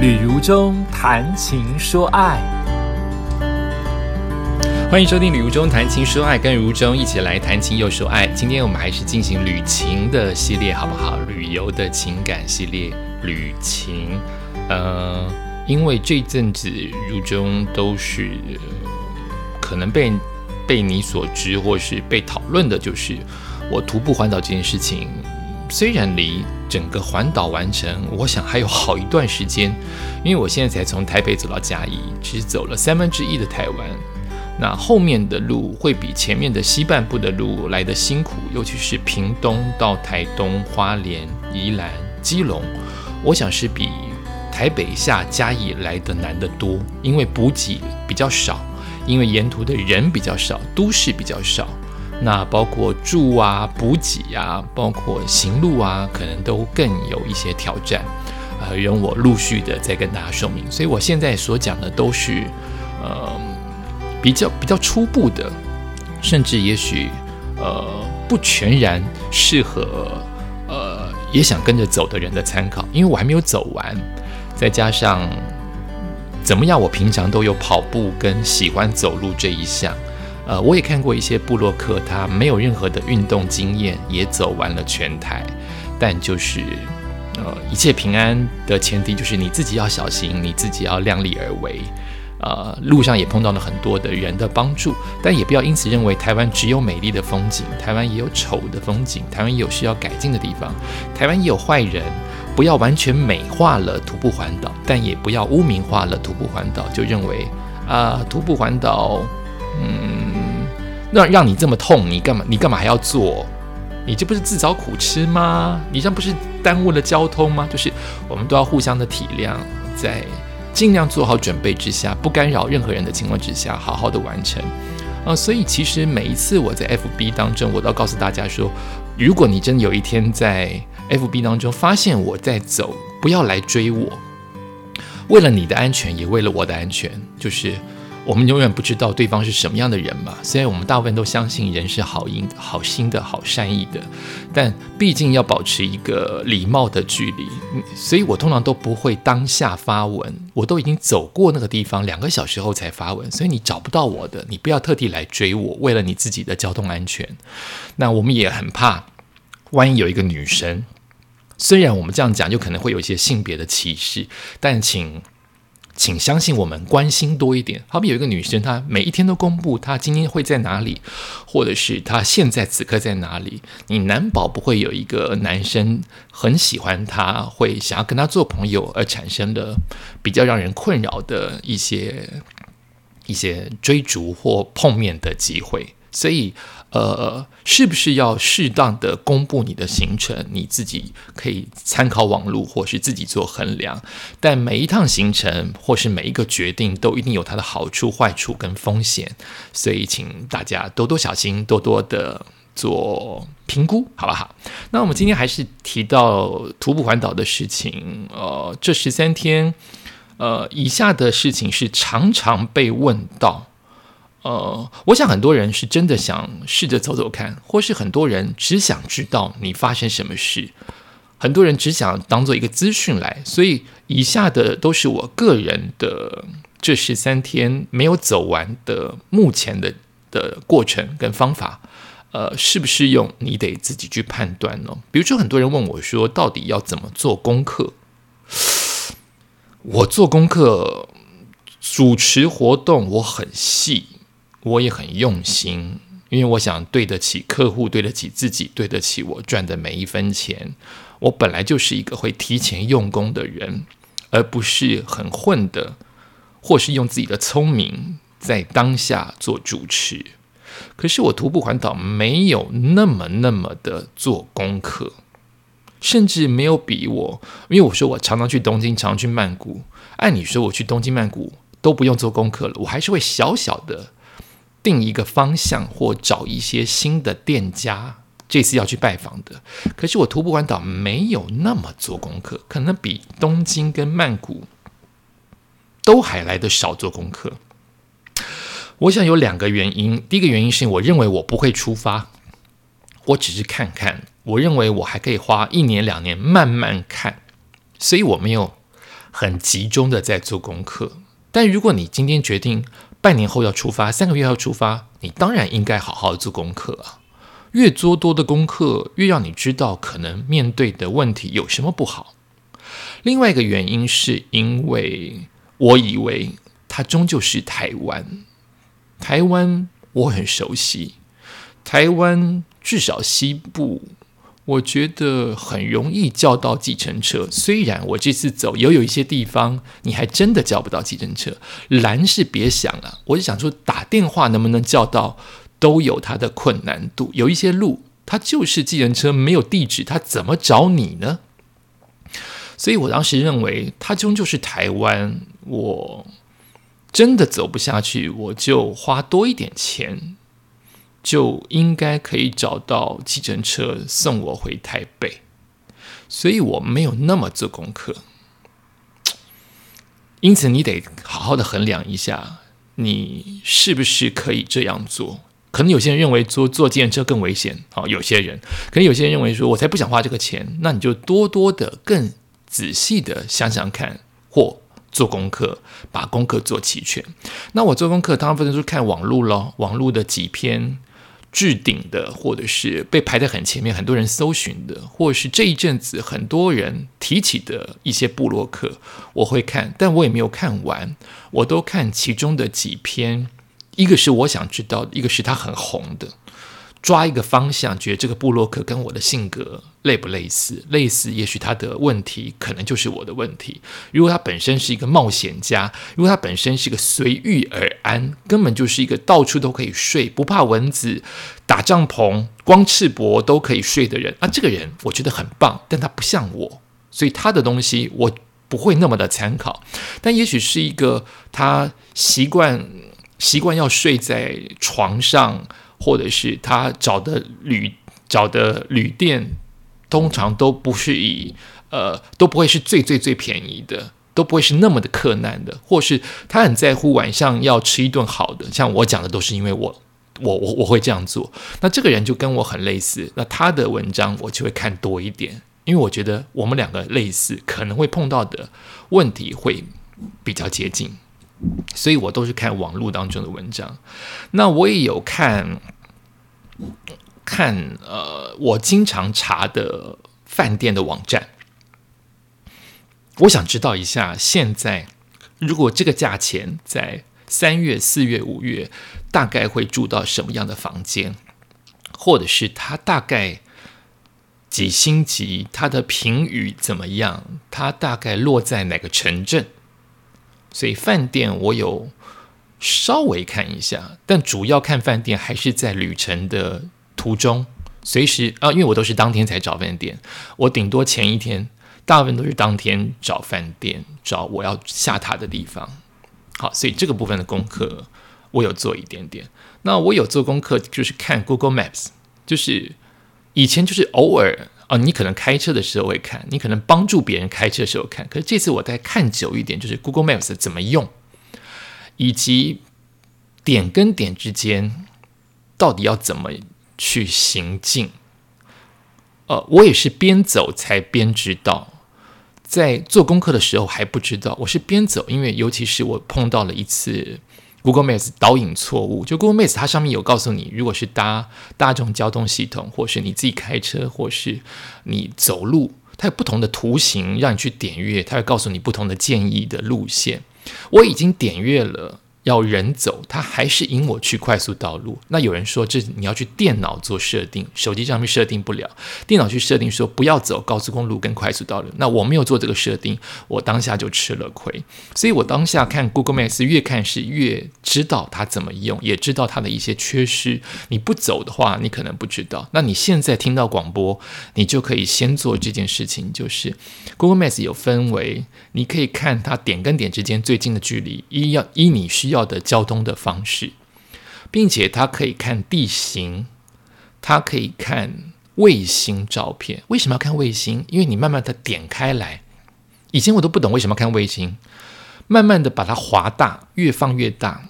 旅如中谈情说爱，欢迎收听《旅如中谈情说爱》，跟如中一起来谈情又说爱。今天我们还是进行旅情的系列，好不好？旅游的情感系列，旅情。呃，因为这阵子如中都是可能被被你所知，或是被讨论的，就是我徒步环岛这件事情。虽然离整个环岛完成，我想还有好一段时间，因为我现在才从台北走到嘉义，只走了三分之一的台湾。那后面的路会比前面的西半部的路来的辛苦，尤其是屏东到台东、花莲、宜兰、基隆，我想是比台北下嘉义来的难得多，因为补给比较少，因为沿途的人比较少，都市比较少。那包括住啊、补给啊，包括行路啊，可能都更有一些挑战。呃，容我陆续的再跟大家说明。所以我现在所讲的都是，呃，比较比较初步的，甚至也许呃不全然适合呃也想跟着走的人的参考，因为我还没有走完，再加上怎么样，我平常都有跑步跟喜欢走路这一项。呃，我也看过一些布洛克，他没有任何的运动经验，也走完了全台。但就是，呃，一切平安的前提就是你自己要小心，你自己要量力而为。呃，路上也碰到了很多的人的帮助，但也不要因此认为台湾只有美丽的风景，台湾也有丑的风景，台湾也有需要改进的地方，台湾也有坏人。不要完全美化了徒步环岛，但也不要污名化了徒步环岛，就认为啊，徒步环岛。嗯，那让你这么痛，你干嘛？你干嘛还要做？你这不是自找苦吃吗？你这样不是耽误了交通吗？就是我们都要互相的体谅，在尽量做好准备之下，不干扰任何人的情况之下，好好的完成。啊，所以其实每一次我在 FB 当中，我都要告诉大家说，如果你真的有一天在 FB 当中发现我在走，不要来追我。为了你的安全，也为了我的安全，就是。我们永远不知道对方是什么样的人嘛。虽然我们大部分都相信人是好意、好心的、好善意的，但毕竟要保持一个礼貌的距离。所以我通常都不会当下发文，我都已经走过那个地方两个小时后才发文。所以你找不到我的，你不要特地来追我，为了你自己的交通安全。那我们也很怕，万一有一个女生，虽然我们这样讲就可能会有一些性别的歧视，但请。请相信我们，关心多一点。好比有一个女生，她每一天都公布她今天会在哪里，或者是她现在此刻在哪里，你难保不会有一个男生很喜欢她，会想要跟她做朋友，而产生了比较让人困扰的一些一些追逐或碰面的机会。所以，呃，是不是要适当的公布你的行程？你自己可以参考网络，或是自己做衡量。但每一趟行程或是每一个决定，都一定有它的好处、坏处跟风险。所以，请大家多多小心，多多的做评估，好不好？那我们今天还是提到徒步环岛的事情。呃，这十三天，呃，以下的事情是常常被问到。呃，我想很多人是真的想试着走走看，或是很多人只想知道你发生什么事，很多人只想当做一个资讯来。所以以下的都是我个人的这十三天没有走完的目前的的过程跟方法，呃，适不适用你得自己去判断呢？比如说很多人问我说，到底要怎么做功课？我做功课主持活动，我很细。我也很用心，因为我想对得起客户，对得起自己，对得起我赚的每一分钱。我本来就是一个会提前用功的人，而不是很混的，或是用自己的聪明在当下做主持。可是我徒步环岛没有那么那么的做功课，甚至没有比我，因为我说我常常去东京，常常去曼谷。按理说，我去东京、曼谷都不用做功课了，我还是会小小的。定一个方向或找一些新的店家，这次要去拜访的。可是我徒步环岛没有那么做功课，可能比东京跟曼谷都还来的少做功课。我想有两个原因，第一个原因是我认为我不会出发，我只是看看。我认为我还可以花一年两年慢慢看，所以我没有很集中的在做功课。但如果你今天决定半年后要出发，三个月要出发，你当然应该好好做功课啊。越做多的功课，越让你知道可能面对的问题有什么不好。另外一个原因是因为我以为它终究是台湾，台湾我很熟悉，台湾至少西部。我觉得很容易叫到计程车，虽然我这次走也有一些地方你还真的叫不到计程车。蓝是别想了，我就想说打电话能不能叫到，都有它的困难度。有一些路它就是计程车没有地址，它怎么找你呢？所以我当时认为它终究是台湾，我真的走不下去，我就花多一点钱。就应该可以找到计程车送我回台北，所以我没有那么做功课。因此，你得好好的衡量一下，你是不是可以这样做。可能有些人认为坐坐计程车更危险，好，有些人，可能有些人认为说，我才不想花这个钱。那你就多多的、更仔细的想想看，或做功课，把功课做齐全。那我做功课，大部分都是看网络咯，网络的几篇。置顶的，或者是被排在很前面，很多人搜寻的，或者是这一阵子很多人提起的一些布洛克，我会看，但我也没有看完，我都看其中的几篇，一个是我想知道的，一个是他很红的。抓一个方向，觉得这个布洛克跟我的性格类不类似？类似，也许他的问题可能就是我的问题。如果他本身是一个冒险家，如果他本身是一个随遇而安，根本就是一个到处都可以睡，不怕蚊子，打帐篷光赤膊都可以睡的人，啊，这个人我觉得很棒，但他不像我，所以他的东西我不会那么的参考。但也许是一个他习惯习惯要睡在床上。或者是他找的旅找的旅店，通常都不是以呃都不会是最最最便宜的，都不会是那么的克难的，或是他很在乎晚上要吃一顿好的。像我讲的都是因为我我我我会这样做。那这个人就跟我很类似，那他的文章我就会看多一点，因为我觉得我们两个类似，可能会碰到的问题会比较接近。所以我都是看网络当中的文章，那我也有看看呃，我经常查的饭店的网站。我想知道一下，现在如果这个价钱在三月、四月、五月，大概会住到什么样的房间，或者是它大概几星级，它的评语怎么样，它大概落在哪个城镇？所以饭店我有稍微看一下，但主要看饭店还是在旅程的途中，随时啊，因为我都是当天才找饭店，我顶多前一天，大部分都是当天找饭店，找我要下榻的地方。好，所以这个部分的功课我有做一点点。那我有做功课，就是看 Google Maps，就是以前就是偶尔。哦，你可能开车的时候会看，你可能帮助别人开车的时候看。可是这次我再看久一点，就是 Google Maps 怎么用，以及点跟点之间到底要怎么去行进。呃，我也是边走才边知道，在做功课的时候还不知道，我是边走，因为尤其是我碰到了一次。Google Maps 导引错误，就 Google Maps 它上面有告诉你，如果是搭大众交通系统，或是你自己开车，或是你走路，它有不同的图形让你去点阅，它会告诉你不同的建议的路线。我已经点阅了。要人走，他还是引我去快速道路。那有人说，这你要去电脑做设定，手机上面设定不了。电脑去设定说不要走高速公路跟快速道路。那我没有做这个设定，我当下就吃了亏。所以我当下看 Google Maps，越看是越知道它怎么用，也知道它的一些缺失。你不走的话，你可能不知道。那你现在听到广播，你就可以先做这件事情，就是 Google Maps 有分为，你可以看它点跟点之间最近的距离，一要依你需。要的交通的方式，并且它可以看地形，它可以看卫星照片。为什么要看卫星？因为你慢慢的点开来，以前我都不懂为什么要看卫星，慢慢的把它划大，越放越大，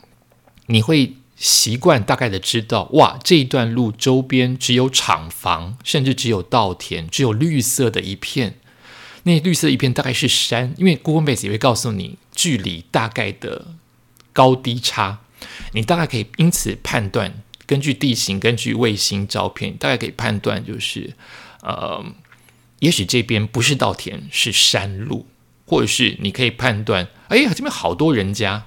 你会习惯大概的知道，哇，这一段路周边只有厂房，甚至只有稻田，只有绿色的一片。那绿色一片大概是山，因为 Google Maps 也会告诉你距离大概的高低差，你大概可以因此判断，根据地形，根据卫星照片，大概可以判断就是，呃，也许这边不是稻田，是山路，或者是你可以判断，哎呀，这边好多人家，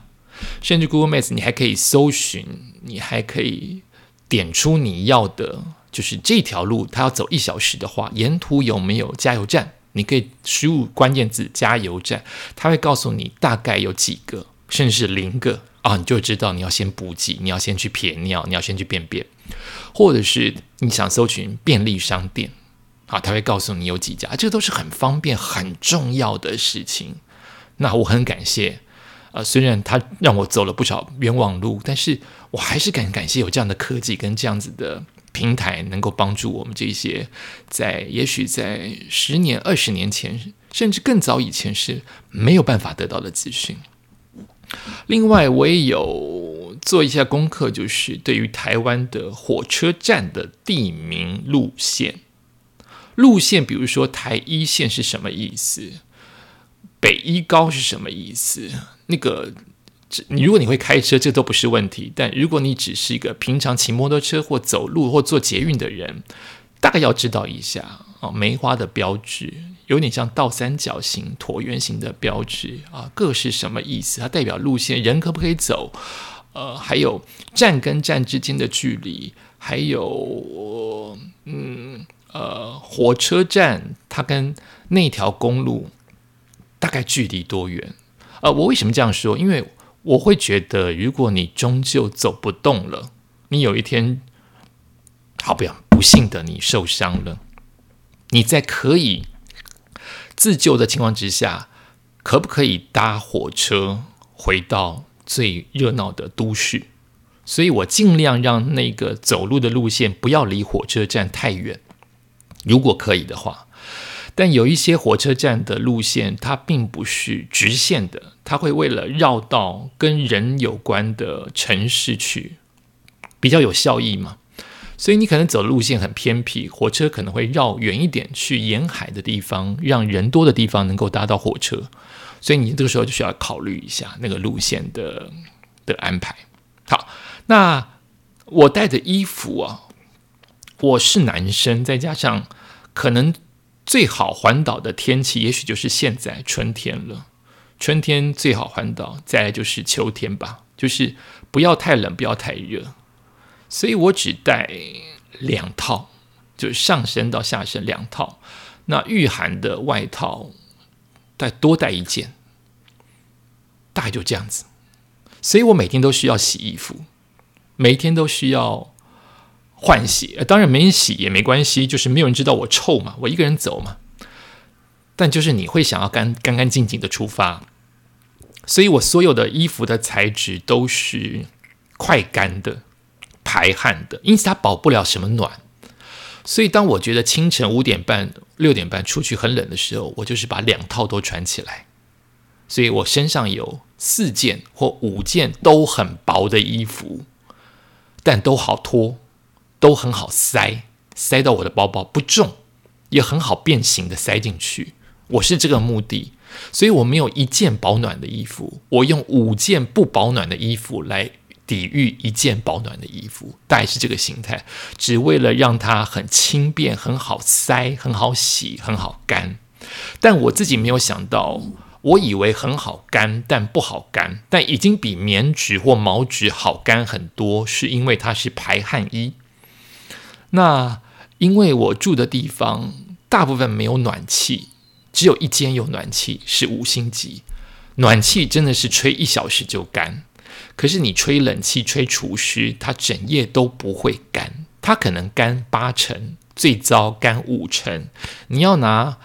甚至 Google Maps 你还可以搜寻，你还可以点出你要的，就是这条路它要走一小时的话，沿途有没有加油站？你可以输入关键字“加油站”，它会告诉你大概有几个，甚至是零个啊，你就知道你要先补给，你要先去撇尿，你要先去便便，或者是你想搜寻便利商店，啊，他会告诉你有几家，这个都是很方便、很重要的事情。那我很感谢，呃，虽然它让我走了不少冤枉路，但是我还是感感谢有这样的科技跟这样子的。平台能够帮助我们这些在也许在十年、二十年前，甚至更早以前是没有办法得到的资讯。另外，我也有做一下功课，就是对于台湾的火车站的地名路线，路线，比如说台一线是什么意思？北一高是什么意思？那个。你如果你会开车，这都不是问题。但如果你只是一个平常骑摩托车或走路或坐捷运的人，大概要知道一下啊，梅花的标志有点像倒三角形、椭圆形的标志啊，各是什么意思？它代表路线，人可不可以走？呃，还有站跟站之间的距离，还有嗯呃，火车站它跟那条公路大概距离多远？呃，我为什么这样说？因为我会觉得，如果你终究走不动了，你有一天，好不要不幸的你受伤了，你在可以自救的情况之下，可不可以搭火车回到最热闹的都市？所以我尽量让那个走路的路线不要离火车站太远，如果可以的话。但有一些火车站的路线，它并不是直线的，它会为了绕到跟人有关的城市去，比较有效益嘛。所以你可能走的路线很偏僻，火车可能会绕远一点去沿海的地方，让人多的地方能够搭到火车。所以你这个时候就需要考虑一下那个路线的的安排。好，那我带的衣服啊，我是男生，再加上可能。最好环岛的天气，也许就是现在春天了。春天最好环岛，再来就是秋天吧，就是不要太冷，不要太热。所以我只带两套，就是上身到下身两套。那御寒的外套，再多带一件，大概就这样子。所以我每天都需要洗衣服，每天都需要。换洗，当然没人洗也没关系，就是没有人知道我臭嘛，我一个人走嘛。但就是你会想要干干干净净的出发，所以我所有的衣服的材质都是快干的、排汗的，因此它保不了什么暖。所以当我觉得清晨五点半、六点半出去很冷的时候，我就是把两套都穿起来。所以我身上有四件或五件都很薄的衣服，但都好脱。都很好塞，塞到我的包包不重，也很好变形的塞进去。我是这个目的，所以我没有一件保暖的衣服，我用五件不保暖的衣服来抵御一件保暖的衣服，大概是这个形态，只为了让它很轻便、很好塞、很好洗、很好干。但我自己没有想到，我以为很好干，但不好干，但已经比棉质或毛质好干很多，是因为它是排汗衣。那因为我住的地方大部分没有暖气，只有一间有暖气，是五星级。暖气真的是吹一小时就干，可是你吹冷气、吹除湿，它整夜都不会干，它可能干八成，最糟干五成。你要拿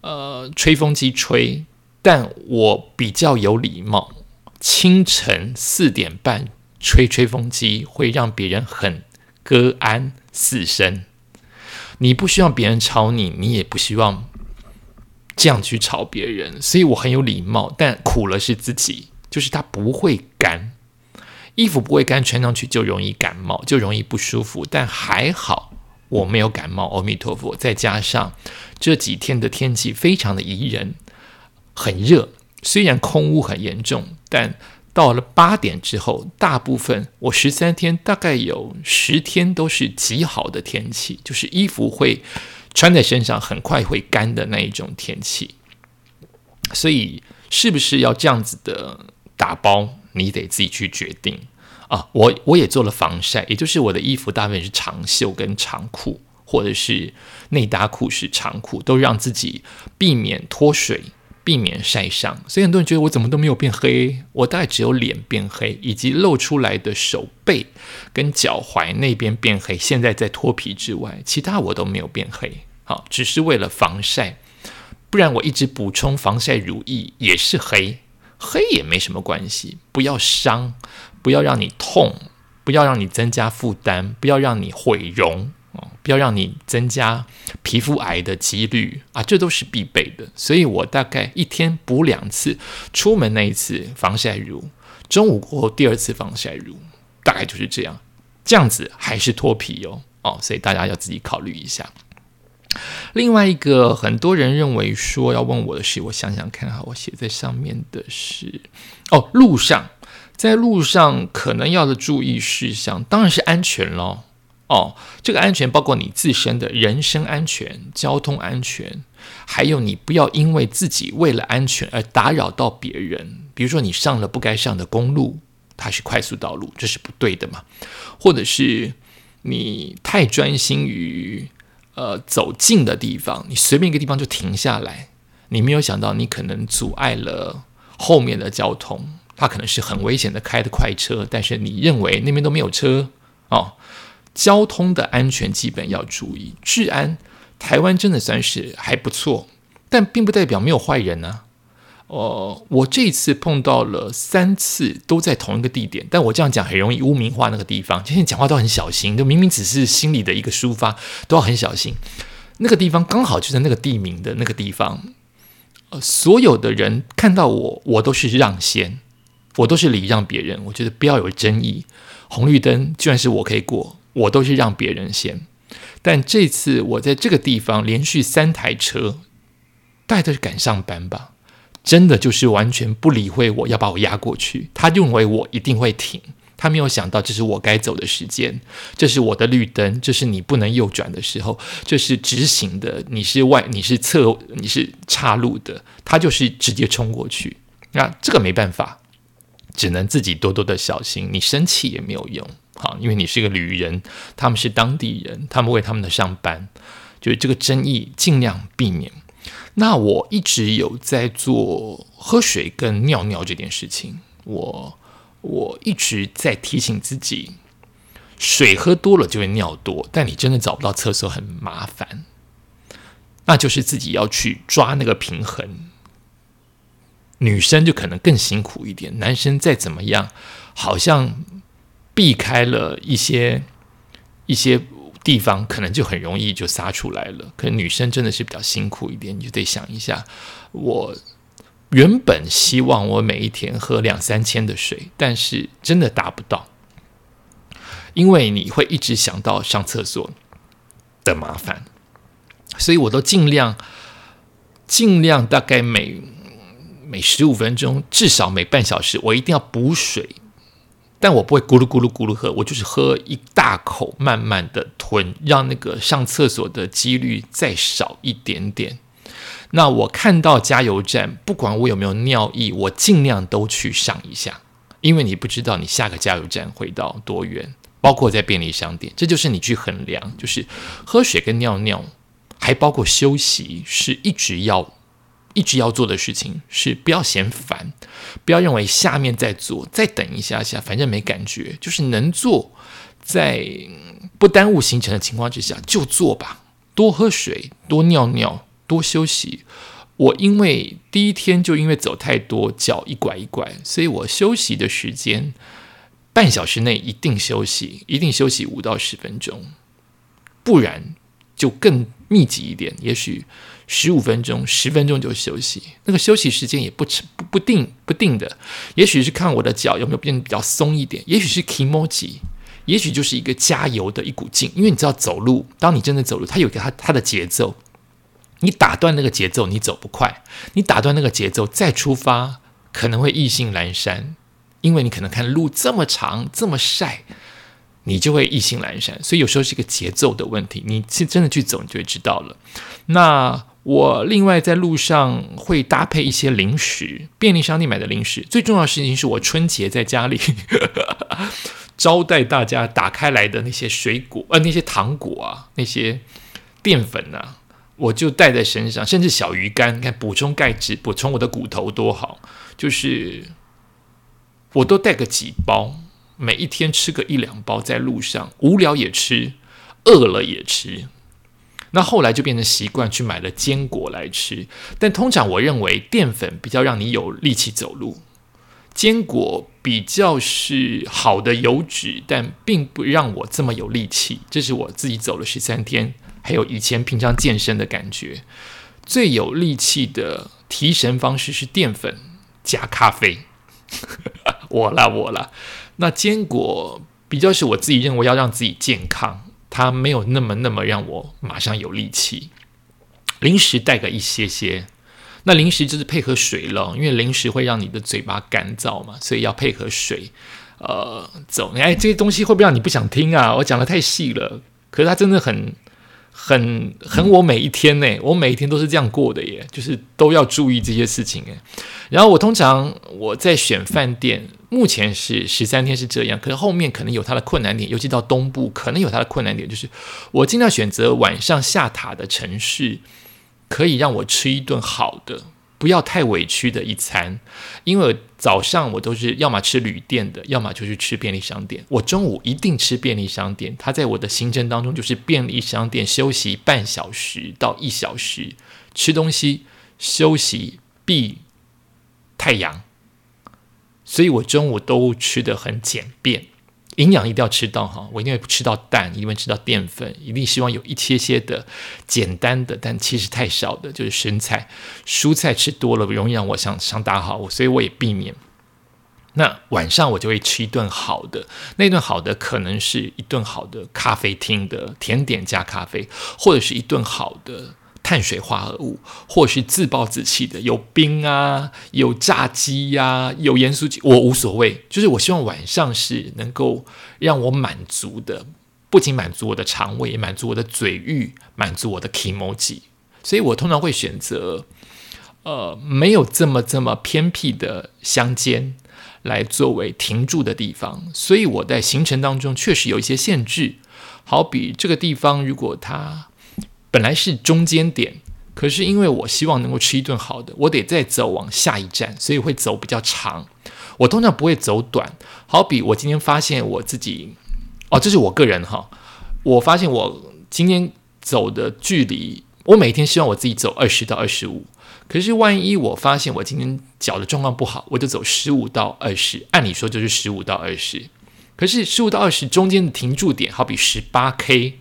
呃吹风机吹，但我比较有礼貌，清晨四点半吹吹风机会让别人很割安。四声，你不希望别人吵你，你也不希望这样去吵别人，所以我很有礼貌，但苦了是自己，就是它不会干，衣服不会干，穿上去就容易感冒，就容易不舒服。但还好，我没有感冒，阿弥陀佛。再加上这几天的天气非常的宜人，很热，虽然空污很严重，但到了八点之后，大部分我十三天大概有十天都是极好的天气，就是衣服会穿在身上很快会干的那一种天气。所以是不是要这样子的打包，你得自己去决定。啊，我我也做了防晒，也就是我的衣服大部分是长袖跟长裤，或者是内搭裤是长裤，都让自己避免脱水，避免晒伤。所以很多人觉得我怎么都没有变黑，我大概只有脸变黑，以及露出来的手背跟脚踝那边变黑，现在在脱皮之外，其他我都没有变黑。好，只是为了防晒，不然我一直补充防晒乳液也是黑。黑也没什么关系，不要伤，不要让你痛，不要让你增加负担，不要让你毁容哦，不要让你增加皮肤癌的几率啊，这都是必备的。所以我大概一天补两次，出门那一次防晒乳，中午过后第二次防晒乳，大概就是这样。这样子还是脱皮哦哦，所以大家要自己考虑一下。另外一个很多人认为说要问我的是，我想想看哈，我写在上面的是哦，路上在路上可能要的注意事项，当然是安全咯。哦，这个安全包括你自身的人身安全、交通安全，还有你不要因为自己为了安全而打扰到别人。比如说你上了不该上的公路，它是快速道路，这是不对的嘛？或者是你太专心于。呃，走近的地方，你随便一个地方就停下来，你没有想到你可能阻碍了后面的交通，它可能是很危险的开的快车，但是你认为那边都没有车哦。交通的安全基本要注意，治安台湾真的算是 还不错，但并不代表没有坏人呢。哦，我这次碰到了三次都在同一个地点，但我这样讲很容易污名化那个地方。今天讲话都很小心，就明明只是心里的一个抒发，都要很小心。那个地方刚好就在那个地名的那个地方，呃，所有的人看到我，我都是让先，我都是礼让别人。我觉得不要有争议，红绿灯居然是我可以过，我都是让别人先。但这次我在这个地方连续三台车，大概都是赶上班吧。真的就是完全不理会我要把我压过去，他认为我一定会停，他没有想到这是我该走的时间，这是我的绿灯，这是你不能右转的时候，这是直行的，你是外你是侧你是岔路的，他就是直接冲过去，那这个没办法，只能自己多多的小心，你生气也没有用，好，因为你是个旅人，他们是当地人，他们为他们的上班，就是这个争议尽量避免。那我一直有在做喝水跟尿尿这件事情，我我一直在提醒自己，水喝多了就会尿多，但你真的找不到厕所很麻烦，那就是自己要去抓那个平衡。女生就可能更辛苦一点，男生再怎么样，好像避开了一些一些。地方可能就很容易就撒出来了，可能女生真的是比较辛苦一点，你就得想一下。我原本希望我每一天喝两三千的水，但是真的达不到，因为你会一直想到上厕所的麻烦，所以我都尽量尽量大概每每十五分钟，至少每半小时，我一定要补水。但我不会咕噜咕噜咕噜喝，我就是喝一大口，慢慢的吞，让那个上厕所的几率再少一点点。那我看到加油站，不管我有没有尿意，我尽量都去上一下，因为你不知道你下个加油站会到多远，包括在便利商店，这就是你去衡量，就是喝水跟尿尿，还包括休息，是一直要。一直要做的事情是不要嫌烦，不要认为下面在做，再等一下下，反正没感觉，就是能做，在不耽误行程的情况之下就做吧。多喝水，多尿尿，多休息。我因为第一天就因为走太多，脚一拐一拐，所以我休息的时间半小时内一定休息，一定休息五到十分钟，不然就更密集一点，也许。十五分钟、十分钟就休息，那个休息时间也不不不定不定的，也许是看我的脚有没有变得比较松一点，也许是 emoji，也许就是一个加油的一股劲，因为你知道走路，当你真的走路，它有个它它的节奏，你打断那个节奏，你走不快；你打断那个节奏再出发，可能会意兴阑珊，因为你可能看路这么长这么晒，你就会意兴阑珊。所以有时候是一个节奏的问题，你是真的去走，你就会知道了。那我另外在路上会搭配一些零食，便利商店买的零食。最重要的事情是我春节在家里。招待大家打开来的那些水果，呃，那些糖果啊，那些淀粉啊，我就带在身上，甚至小鱼干，看补充钙质，补充我的骨头多好。就是我都带个几包，每一天吃个一两包，在路上无聊也吃，饿了也吃。那后来就变成习惯，去买了坚果来吃。但通常我认为淀粉比较让你有力气走路。坚果比较是好的油脂，但并不让我这么有力气。这是我自己走了十三天，还有以前平常健身的感觉。最有力气的提神方式是淀粉加咖啡。我啦我啦，那坚果比较是我自己认为要让自己健康，它没有那么那么让我马上有力气。零食带个一些些。那零食就是配合水了，因为零食会让你的嘴巴干燥嘛，所以要配合水，呃，走。哎，这些东西会不会让你不想听啊？我讲的太细了，可是它真的很、很、很我每一天呢，我每一天都是这样过的耶，就是都要注意这些事情哎。然后我通常我在选饭店，目前是十三天是这样，可是后面可能有它的困难点，尤其到东部可能有它的困难点，就是我尽量选择晚上下塔的城市。可以让我吃一顿好的，不要太委屈的一餐，因为早上我都是要么吃旅店的，要么就是吃便利商店。我中午一定吃便利商店，它在我的行程当中就是便利商店休息半小时到一小时，吃东西休息避太阳，所以我中午都吃的很简便。营养一定要吃到哈，我一定会吃到蛋，一定会吃到淀粉，一定希望有一些些的简单的，但其实太少的，就是生菜、蔬菜吃多了容易让我想想打好，所以我也避免。那晚上我就会吃一顿好的，那顿好的可能是一顿好的咖啡厅的甜点加咖啡，或者是一顿好的。碳水化合物，或是自暴自弃的，有冰啊，有炸鸡呀，有盐酥鸡，我无所谓。就是我希望晚上是能够让我满足的，不仅满足我的肠胃，也满足我的嘴欲，满足我的 emoji。所以我通常会选择，呃，没有这么这么偏僻的乡间来作为停住的地方。所以我在行程当中确实有一些限制，好比这个地方，如果它。本来是中间点，可是因为我希望能够吃一顿好的，我得再走往下一站，所以会走比较长。我通常不会走短，好比我今天发现我自己，哦，这是我个人哈，我发现我今天走的距离，我每天希望我自己走二十到二十五，可是万一我发现我今天脚的状况不好，我就走十五到二十，按理说就是十五到二十，可是十五到二十中间的停住点，好比十八 K。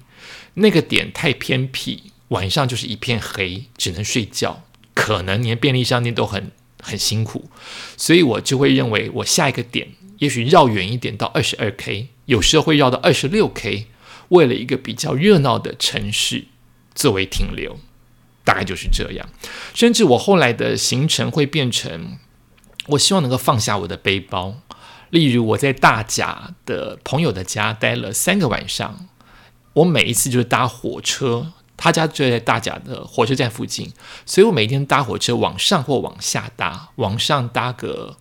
那个点太偏僻，晚上就是一片黑，只能睡觉。可能连便利商店都很很辛苦，所以我就会认为，我下一个点也许绕远一点到二十二 K，有时候会绕到二十六 K，为了一个比较热闹的城市作为停留，大概就是这样。甚至我后来的行程会变成，我希望能够放下我的背包，例如我在大甲的朋友的家待了三个晚上。我每一次就是搭火车，他家就在大甲的火车站附近，所以我每天搭火车往上或往下搭，往上搭个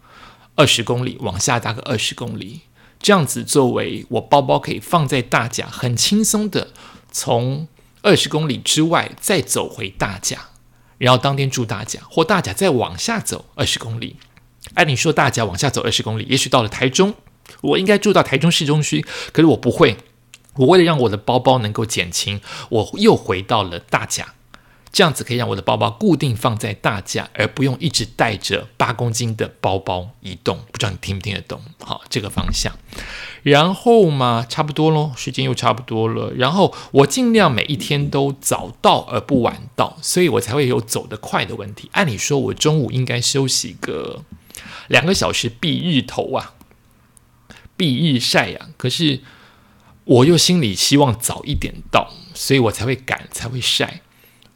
二十公里，往下搭个二十公里，这样子作为我包包可以放在大甲，很轻松的从二十公里之外再走回大甲，然后当天住大甲，或大甲再往下走二十公里。按理说大甲往下走二十公里，也许到了台中，我应该住到台中市中区，可是我不会。我为了让我的包包能够减轻，我又回到了大甲，这样子可以让我的包包固定放在大架，而不用一直带着八公斤的包包移动。不知道你听不听得懂？好，这个方向。然后嘛，差不多咯，时间又差不多了。然后我尽量每一天都早到而不晚到，所以我才会有走得快的问题。按理说，我中午应该休息个两个小时避日头啊，避日晒呀。可是。我又心里希望早一点到，所以我才会赶，才会晒。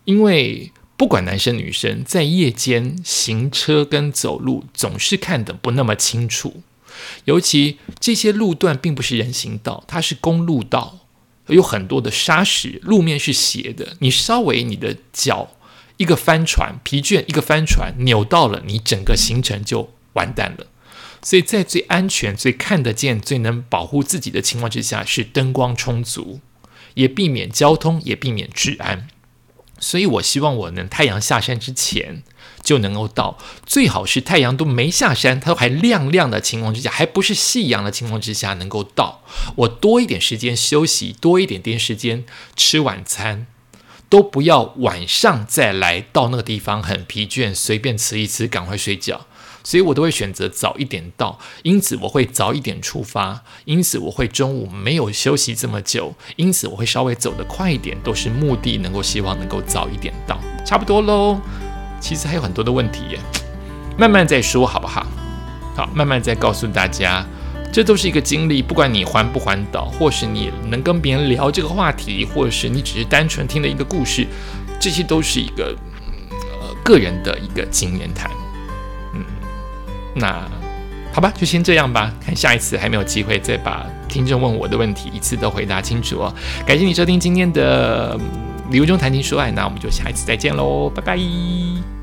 因为不管男生女生，在夜间行车跟走路，总是看得不那么清楚。尤其这些路段并不是人行道，它是公路道，有很多的沙石，路面是斜的。你稍微你的脚一个翻船，疲倦一个翻船，扭到了，你整个行程就完蛋了。所以在最安全、最看得见、最能保护自己的情况之下，是灯光充足，也避免交通，也避免治安。所以我希望我能太阳下山之前就能够到，最好是太阳都没下山，它都还亮亮的情况之下，还不是夕阳的情况之下能够到。我多一点时间休息，多一点点时间吃晚餐，都不要晚上再来到那个地方很疲倦，随便吃一吃，赶快睡觉。所以我都会选择早一点到，因此我会早一点出发，因此我会中午没有休息这么久，因此我会稍微走得快一点，都是目的能够希望能够早一点到，差不多喽。其实还有很多的问题耶，慢慢再说好不好？好，慢慢再告诉大家，这都是一个经历，不管你环不环岛，或是你能跟别人聊这个话题，或是你只是单纯听了一个故事，这些都是一个呃个人的一个经验谈。那好吧，就先这样吧。看下一次还没有机会再把听众问我的问题一次都回答清楚哦。感谢你收听今天的《礼物中谈情说爱》，那我们就下一次再见喽，拜拜。